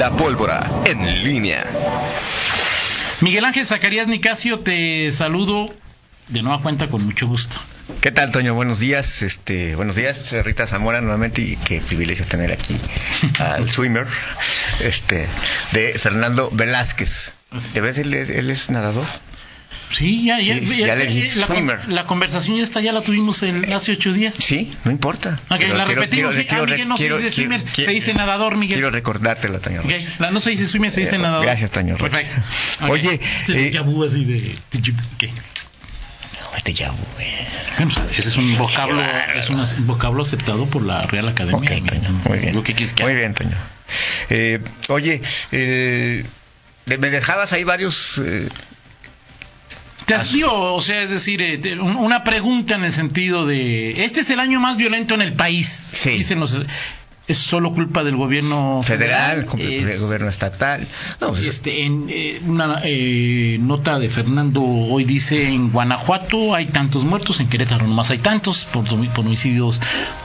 La pólvora en línea. Miguel Ángel Zacarías Nicasio, te saludo de nueva cuenta con mucho gusto. ¿Qué tal, Toño? Buenos días. Este, buenos días, Rita Zamora nuevamente y qué privilegio tener aquí al swimmer, este, de Fernando Velázquez. ¿De vez él, él es nadador? Sí, ya, ya, Sí, ya- ya le dijiste la, la conversación ya está, ya la tuvimos el- hace ocho días. Sí, no importa. La quiero- repetimos. quiero- sí. quiero- ah, Miguel no se dice swimmer, se dice nadador, Miguel. Quiero recordártela, Toño. Ok, la- no se dice swimmer, se dice Eh, nadador. gracias, Rocha. Perfecto. Oye, este eh, vu así de... ¿qué? Este ya, güey. Bueno, pues, ese es un vocablo, es un vocablo aceptado por la Real Academia. Muy bien. Lo que quieres que Muy bien. Eh, oye, eh, me dejabas ahí varios... Te o sea, es decir, eh, una pregunta en el sentido de, este es el año más violento en el país, Sí. dicen los, es solo culpa del gobierno federal, federal, gobierno estatal. No, pues, Este, en eh, una eh, nota de Fernando hoy dice en Guanajuato hay tantos muertos, en Querétaro nomás hay tantos por, por homicidios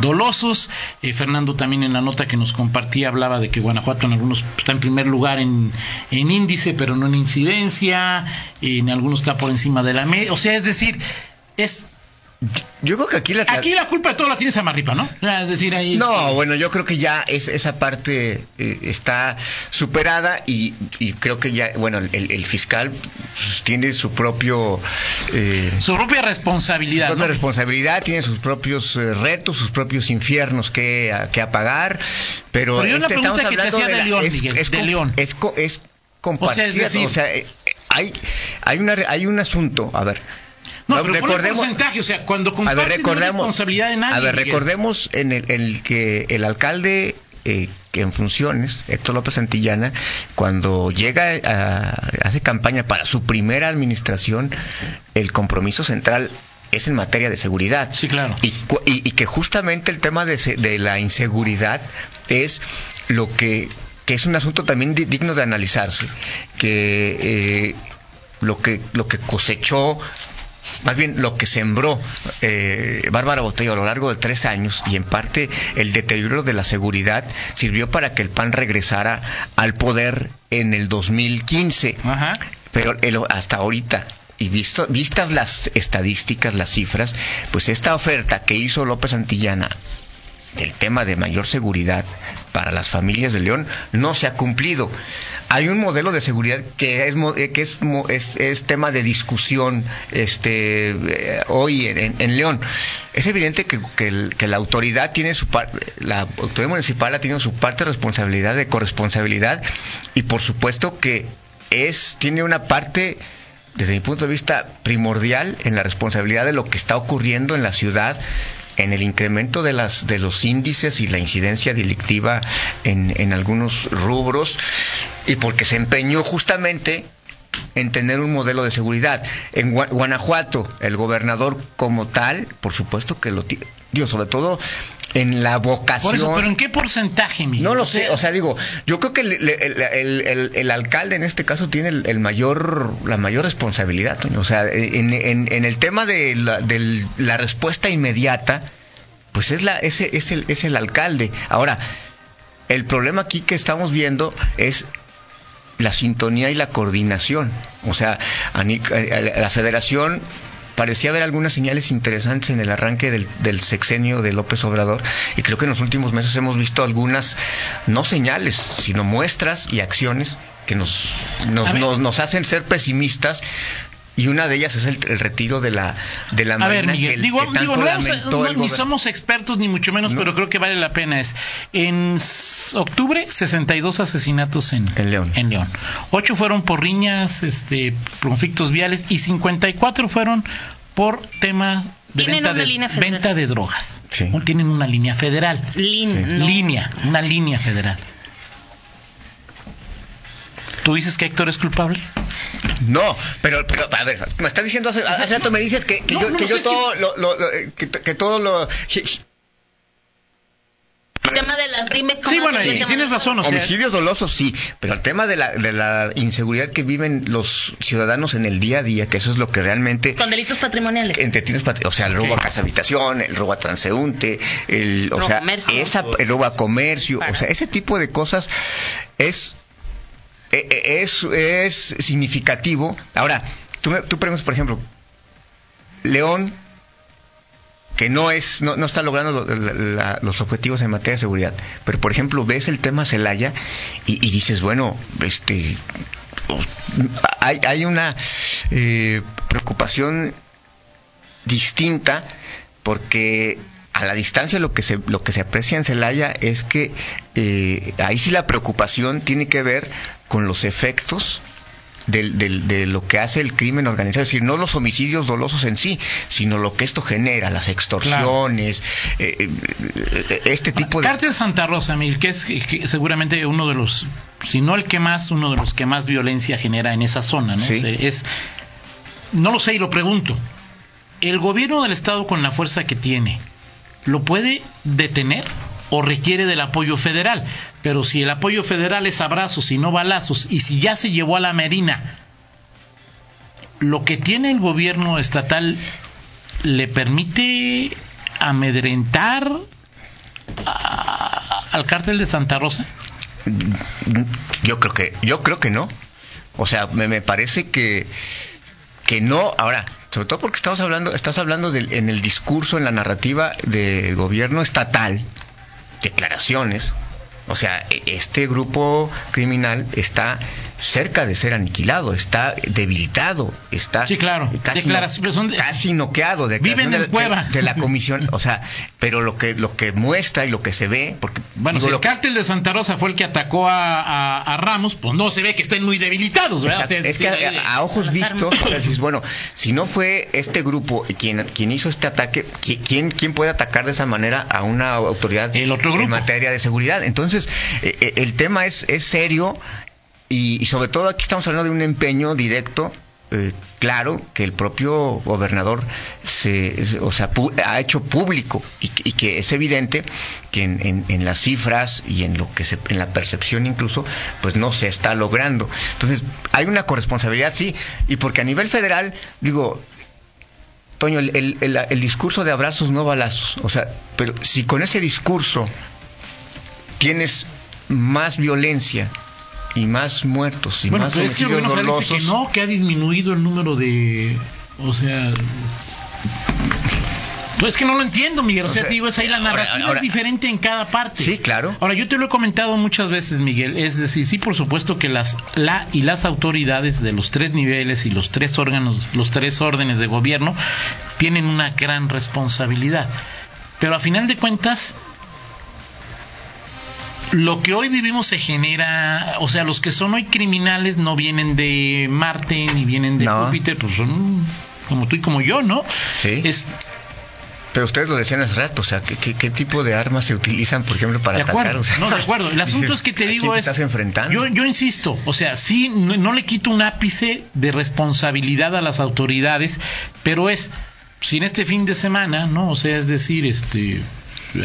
dolosos. Eh, Fernando también en la nota que nos compartía hablaba de que Guanajuato en algunos está en primer lugar en, en índice, pero no en incidencia, en algunos está por encima de la media. O sea, es decir, es yo creo que aquí la... aquí la culpa de todo la tiene Samarripa, ¿no? Es decir, ahí No, bueno, yo creo que ya es, esa parte eh, está superada y, y creo que ya, bueno, el, el fiscal pues, tiene su propio... eh, su propia su responsabilidad. propia ¿no? responsabilidad, tiene sus propios eh, retos, sus propios infiernos que, a- que apagar, pero, Pero yo una este, estamos pregunta que te hacía de la- León, es, Miguel, es de com- León. es es compartida, O sea, es decir- o sea, eh, hay, hay, una, hay un asunto, a ver, No, no, pero recordemos- porcentaje, o sea, cuando a ver, recordemos, responsabilidad de nadie. a ver, recordemos en el, el que el alcalde eh, que en funciones, Héctor López Santillana, cuando llega a, hace campaña para su primera administración, el compromiso central es en materia de seguridad. Sí, claro. Y, y- y que justamente el tema de, de la inseguridad es lo que, que es un asunto también di- digno de analizarse, que eh, lo que lo que cosechó más bien lo que sembró eh, Bárbara Botello a lo largo de tres años y en parte el deterioro de la seguridad sirvió para que el PAN regresara al poder en el 2015. Ajá. Pero el- hasta ahorita, y visto, vistas las estadísticas, las cifras, pues esta oferta que hizo López Antillana del tema de mayor seguridad para las familias de León no se ha cumplido. Hay un modelo de seguridad que es eh, que es, es, tema de discusión este eh, hoy en, León. Es evidente que, el- que la autoridad tiene su parte, la autoridad municipal ha tenido su parte de responsabilidad, de corresponsabilidad, y por supuesto que es, tiene una parte desde mi punto de vista, primordial en la responsabilidad de lo que está ocurriendo en la ciudad, en el incremento de, las, de los índices y la incidencia delictiva en, en algunos rubros, y porque se empeñó justamente en tener un modelo de seguridad. En Gua- Guanajuato, el gobernador como tal, por supuesto que lo tiene, sobre todo en la vocación... Por eso, pero ¿en qué porcentaje, Miguel? No lo sé, o sea, digo, yo creo que el, el- el- alcalde en este caso tiene el, mayor, la mayor responsabilidad. O sea, en, en- en el tema de la, del- la respuesta inmediata, pues es, la, ese, es, el, es el alcalde. Ahora, el problema aquí que estamos viendo es la sintonía y la coordinación. O sea, a la federación parecía haber algunas señales interesantes en el arranque del, del sexenio de López Obrador y creo que en los últimos meses hemos visto algunas, no señales, sino muestras y acciones que nos, nos, nos, nos hacen ser pesimistas y una de ellas es el, el retiro de la de la A ver, Miguel, que, digo, que tanto digo, no, ni somos expertos ni mucho menos, No. pero creo que vale la pena. Es en octubre 62 asesinatos en, En León. En León. Ocho fueron por riñas, este, conflictos viales y 54 fueron por temas de Tienen venta una de, línea federal. venta de drogas. Sí. No Tienen una línea federal. Lin-. Línea, una línea federal. ¿Tú dices que Héctor es culpable? No, pero, pero a ver, me estás diciendo hace, hace rato me dices que, que No, yo, no, que no yo todo lo, lo- lo- eh, que, que todo lo el tema de las dime Sí, bueno, tienes razón. Homicidios dolosos, sí, pero el tema de la, de la inseguridad que viven los ciudadanos en el día a día, que eso es lo que realmente... Con delitos patrimoniales. Entre, o sea, el robo a casa habitación, el robo a transeúnte, el, o sea, esa, el robo a comercio, o sea, ese tipo de cosas es es, es significativo. Ahora, tú, tú preguntas, por ejemplo, León que no es no, no está logrando los objetivos en materia de seguridad. Pero por ejemplo ves el tema Celaya y, dices bueno este hay, hay una eh, preocupación distinta porque a la distancia lo que se lo que se aprecia en Celaya es que eh, ahí sí la preocupación tiene que ver con los efectos de lo que hace el crimen organizado, es decir, no los homicidios dolosos en sí, sino lo que esto genera, las extorsiones, eh, eh, este tipo de... Cártel Santa Rosa, Mil, que es seguramente uno de los, si no el que más, uno de los que más violencia genera en esa zona, ¿no? Es, no lo sé y lo pregunto. ¿El gobierno del Estado con la fuerza que tiene, lo puede detener? o requiere del apoyo federal. Pero si el apoyo federal es abrazos y no balazos, y si ya se llevó a la Merina, lo que tiene el gobierno estatal le permite amedrentar al cártel de Santa Rosa. Yo creo que, yo creo que no. O sea, me, parece que, que no. Ahora, sobre todo porque estamos hablando, estás hablando en el discurso, en la narrativa del gobierno estatal, declaraciones. O sea, e, este grupo criminal está cerca de ser aniquilado, está debilitado, está sí, claro. casi, casi noqueado de, Viven en de, cueva. De, la comisión, o sea, pero lo que lo que muestra y lo que se ve, porque bueno, si el cártel de Santa Rosa fue el que atacó a, Ramos, pues no se ve que estén muy debilitados, ¿verdad? es que a, ojos vistos, bueno, si no fue este grupo quien quien hizo este ataque, quién quién puede atacar de esa manera a una autoridad el otro grupo. en materia de seguridad? Entonces, eh, eh, el tema es es serio y, sobre todo aquí estamos hablando de un empeño directo eh, claro que el propio gobernador se, o sea, ha hecho público y, que es evidente que en, las cifras y en lo que se, en la percepción incluso, pues no se está logrando. Entonces hay una corresponsabilidad sí y porque a nivel federal digo Toño el, el discurso de abrazos no balazos, o sea, pero si con ese discurso tienes más violencia y más muertos y bueno, más pero es que dice que no, que ha disminuido el número de, o sea, pues es que no lo entiendo, Miguel. O sea, digo, es ahí la narrativa es diferente en cada parte. Sí, claro. Ahora, yo te lo he comentado muchas veces, Miguel. Es decir, sí, por supuesto que las la y las autoridades de los tres niveles y los tres órganos, los tres órdenes de gobierno tienen una gran responsabilidad. Pero a final de cuentas, lo que hoy vivimos se genera, o sea, los que son hoy criminales no vienen de Marte ni vienen de Júpiter, pues son como tú y como yo, ¿no? Sí. pero ustedes lo decían hace rato, o sea, ¿qué, tipo de armas se utilizan, por ejemplo, para atacar? no, de acuerdo. El asunto es que te digo es... estás enfrentando? Yo, yo insisto, o sea, sí, no, le quito un ápice de responsabilidad a las autoridades, pero es, si en este fin de semana, ¿no? O sea, es decir, este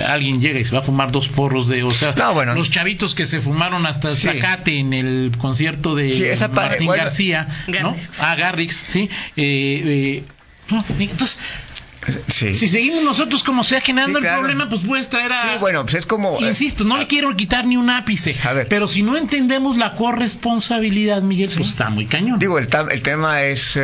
alguien llega y se va a fumar dos porros de, o sea, los chavitos que se fumaron hasta el Zacate en el concierto de Martín García, ¿no? Ah, Garrix, sí. Eh, eh, entonces, Si seguimos nosotros como sea generando el problema, pues puedes traer a. Sí, bueno, pues es como. Eh, Insisto, no le quiero quitar ni un ápice. A ver. Pero si no entendemos la corresponsabilidad, Miguel, pues está muy cañón. Digo, el, el tema es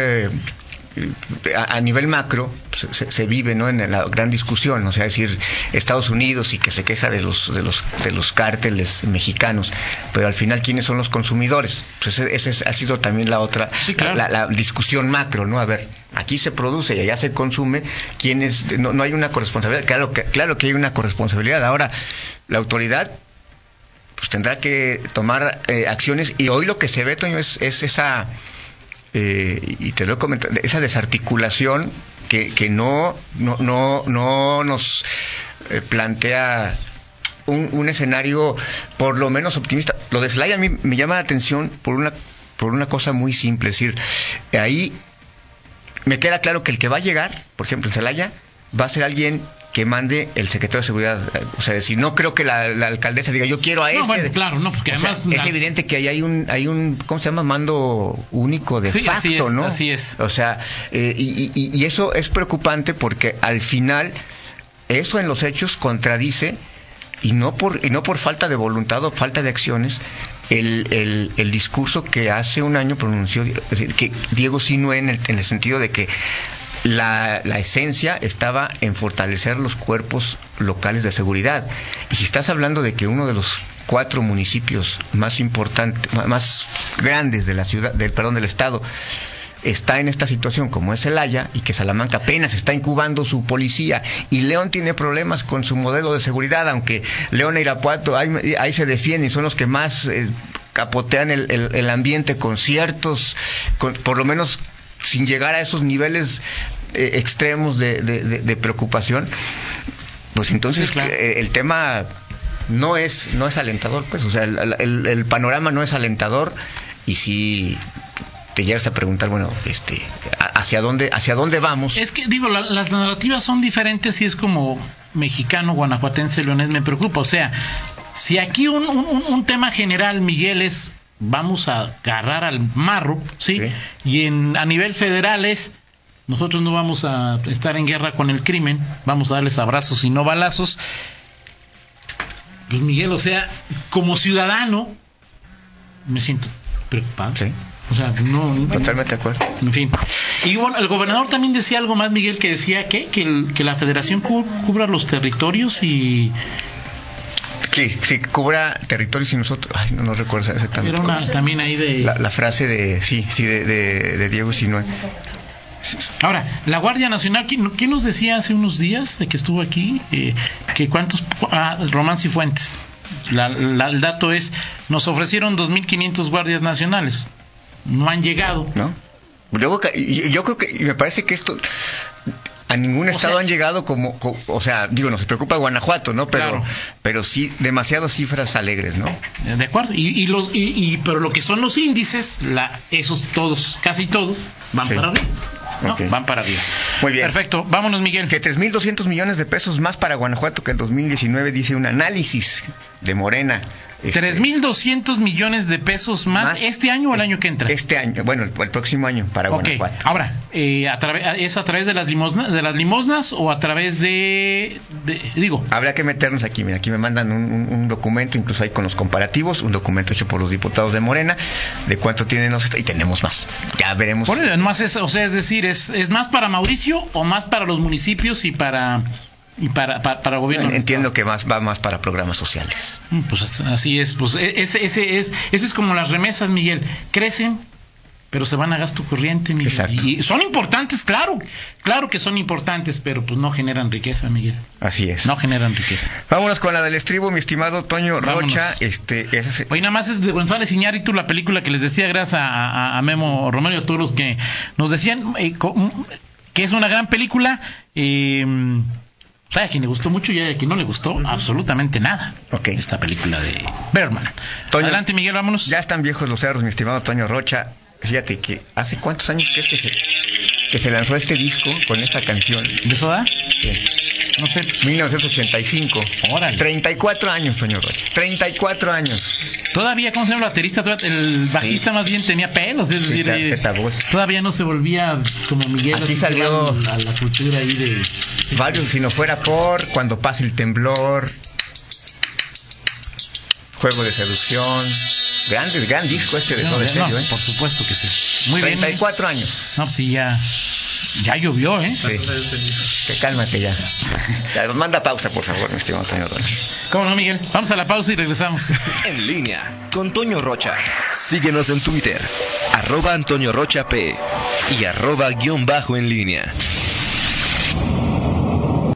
a, nivel macro se, vive ¿no? en la gran discusión, o sea, decir Estados Unidos y que se queja de los de los de los cárteles mexicanos, pero al final quiénes son los consumidores. Pues esa ha sido también la otra la, discusión macro, ¿no? A ver, aquí se produce y allá se consume, quiénes no, no hay una corresponsabilidad, claro que claro que hay una corresponsabilidad. Ahora la autoridad pues tendrá que tomar eh, acciones y hoy lo que se ve Toño es, es esa eh, y te lo he comentado, esa desarticulación que, que no, no, no, no nos eh, plantea un, un, escenario por lo menos optimista. Lo de Slay a mí me llama la atención por una, por una cosa muy simple, es decir, ahí me queda claro que el que va a llegar, por ejemplo, en Celaya, va a ser alguien que mande el secretario de seguridad. O sea, decir, no creo que la, alcaldesa diga, yo quiero a no, este. Bueno, claro, no, porque además. es evidente que ahí hay un, hay un, ¿cómo se llama? Mando único de facto, así es, ¿no? Así es. O sea, eh, y, y, eso es preocupante porque al final, eso en los hechos contradice y no por y no por falta de voluntad o falta de acciones el, el, el discurso que hace un año pronunció es decir, que Diego Sinue en el, en el sentido de que la, la, esencia estaba en fortalecer los cuerpos locales de seguridad. Y si estás hablando de que uno de los cuatro municipios más importantes, más grandes de la ciudad, del perdón, del estado, está en esta situación como es el Haya y que Salamanca apenas está incubando su policía y León tiene problemas con su modelo de seguridad, aunque León e Irapuato ahí, ahí se defienden son los que más eh, capotean el, el, ambiente con ciertos, con, por lo menos sin llegar a esos niveles eh, extremos de, de, preocupación, pues entonces eh, el tema no es no es alentador, pues, o sea, el, el, panorama no es alentador y si te llegas a preguntar, bueno, este, hacia dónde hacia dónde vamos. Es que digo, las narrativas son diferentes y es como mexicano, guanajuatense, leonés me preocupa, o sea, si aquí un, un, un tema general, Miguel, es vamos a agarrar al marro, ¿sí? Y en, a nivel federal es, nosotros no vamos a estar en guerra con el crimen, vamos a darles abrazos y no balazos. Pues Miguel, o sea, como ciudadano, me siento preocupado. Sí. O sea, no. Totalmente de acuerdo. En fin. Y bueno, el gobernador también decía algo más, Miguel, que decía que, que, que la federación cubra los territorios y Sí, sí, cubra territorios y nosotros. Ay, no, no recuerdo exactamente. Era una, también ahí de. La, frase de. Sí, sí, de, de, Diego Sinue. Ahora, la Guardia Nacional, ¿quién, nos decía hace unos días de que estuvo aquí? Eh, que cuántos. Ah, Román Cifuentes. La, el dato es: nos ofrecieron 2.500 guardias nacionales. No han llegado. ¿No? Yo, yo creo que. Me parece que esto a ningún estado han llegado como, o sea, digo, no se preocupa Guanajuato, ¿no? Pero, pero sí, demasiadas cifras alegres, ¿no? De acuerdo. Y, los, y, pero lo que son los índices, la, esos todos, casi todos, van para arriba. ¿no? Van para arriba. Muy bien. Perfecto. Vámonos, Miguel. Que 3.200 millones de pesos más para Guanajuato que en 2019, dice un análisis de Morena. Este, 3.200 millones de pesos más, este año o el año que entra. Este año, bueno, el, próximo año para Guanajuato. Ahora, eh, a ¿es a través de las, limosnas, de las limosnas o a través de, digo? Habría que meternos aquí, mira, aquí me mandan un, documento, incluso ahí con los comparativos, un documento hecho por los diputados de Morena, de cuánto tienen los y tenemos más. Ya veremos. Por eso, más es, o sea, es decir, es, es más para Mauricio o más para los municipios y para y para, para, gobierno. Entiendo que más va más para programas sociales. Mm, pues así es, pues e, ese, ese es, ese es como las remesas, Miguel, crecen, pero se van a gasto corriente, Miguel. Exacto. Y son importantes, claro, claro que son importantes, pero pues no generan riqueza, Miguel. Así es. No generan riqueza. Vámonos con la del estribo, mi estimado Toño Rocha. Este, ese... Hoy nada más es de González Iñárritu, la película que les decía, gracias a, a, Memo Romero y a todos los que nos decían eh, que es una gran película. Eh, hay a quien le gustó mucho y hay a quien no le gustó absolutamente nada. Okay. Esta película de Berman. Adelante, Miguel, vámonos. Ya están viejos los cerros, mi estimado Toño Rocha. Fíjate que hace cuántos años crees que se, que se lanzó este disco con esta canción. ¿De Soda? Sí. No sé. 1985. Órale. 34 años, señor Rocha. 34 años. Todavía, ¿cómo se llama el baterista? El bajista más bien tenía pelos, es decir, eh, todavía no se volvía como Miguel. Aquí salió a la cultura ahí de... Varios, si no fuera por Cuando pasa el temblor, Juego de seducción. Grande, gran disco este de todo no, ¿eh? Por supuesto que sí. Muy 34 bien. años. No, pues sí, ya. Ya llovió, ¿eh? Sí. Que cálmate ya. ya. Manda pausa, por favor, mi estimado Toño Rocha. ¿Cómo no, Miguel? Vamos a la pausa y regresamos. En línea con Toño Rocha. Síguenos en Twitter, arroba Antonio Rocha P y arroba guion bajo en línea.